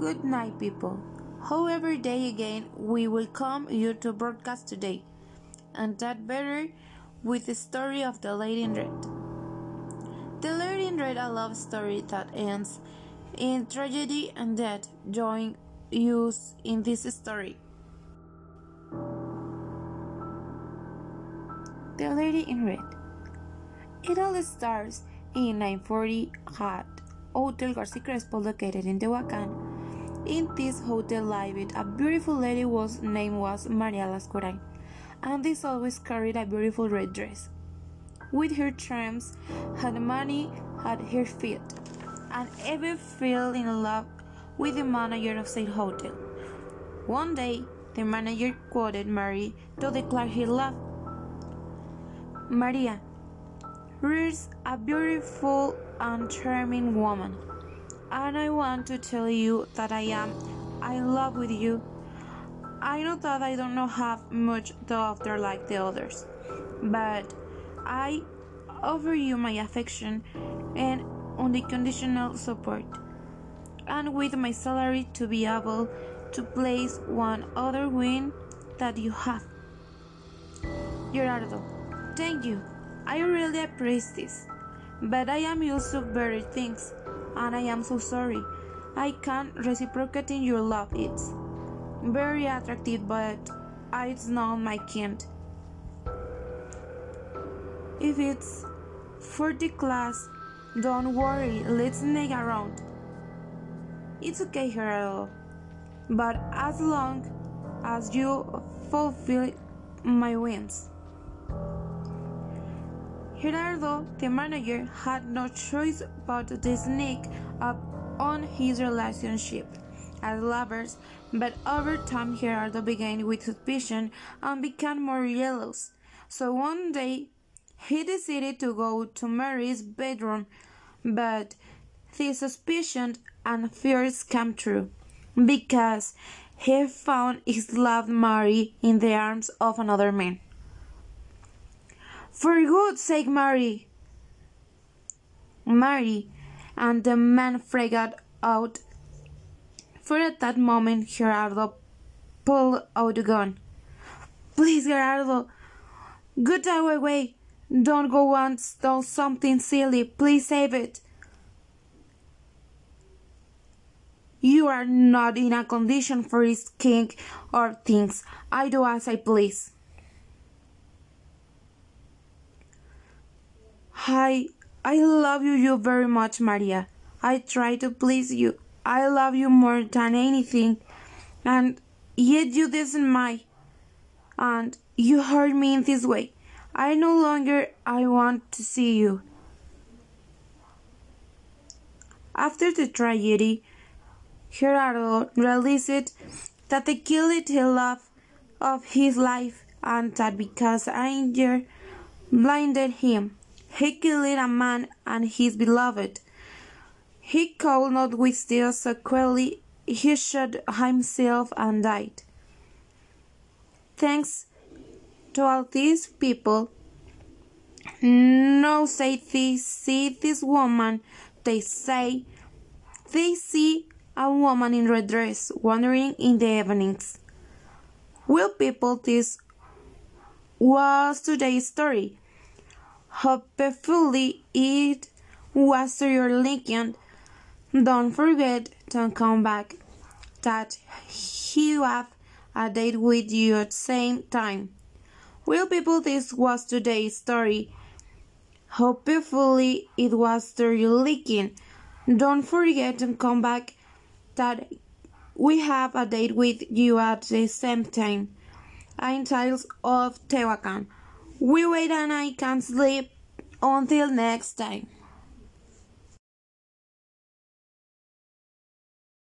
Good night, people. However, day again, we welcome you to broadcast today, and that better with the story of the Lady in Red. The Lady in Red, a love story that ends in tragedy and death. Join us in this story. The Lady in Red. It all starts in 940 at Hotel Garcia Crespo located in Tehuacan. In this hotel lived a beautiful lady whose name was Maria Lascurain, and this always carried a beautiful red dress. With her charms, had money at her feet, and ever fell in love with the manager of said hotel. One day, the manager quoted Mary to declare her love. Maria, you're a beautiful and charming woman and I want to tell you that I am in love with you. I know that I don't have much offer like the others, but I offer you my affection and unconditional support, and with my salary to be able to place one other win that you have. Gerardo, thank you. I really appreciate this, but I am used to better things and I am so sorry. I can't reciprocate in your love. It's very attractive, but it's not my kind. If it's for the class, don't worry, let's make around. It's okay, Gerardo, but as long as you fulfill my wins. Gerardo, the manager, had no choice but to sneak up on his relationship as lovers, but over time Gerardo began with suspicion and became more jealous. So one day he decided to go to Mary's bedroom, but the suspicion and fears came true because he found his loved Mary in the arms of another man. For God's sake, Mary! Mary and the man freaked out. For at that moment, Gerardo pulled out a gun. Please, Gerardo, get away. Don't go and do something silly. Please save it. You are not in a condition for risking or things. I do as I please. Hi, I love you, you very much, Maria. I try to please you. I love you more than anything, and yet you didn't mind, and you hurt me in this way. I no longer I want to see you. After the tragedy, Gerardo realized that the killed the love of his life and that because anger blinded him, he killed a man and his beloved. He could not withstand so quickly. He shot himself and died. Thanks to all these people, no say they see this woman, they say they see a woman in red dress wandering in the evenings. Will people, this was today's story. Hopefully it was to your liking. Don't forget to come back that he have a date with you at same time. Well people this was today's story. Hopefully it was to your liking. Don't forget to come back that we have a date with you at the same time. I'm of Tehuacan. We wait and I can't sleep until next time.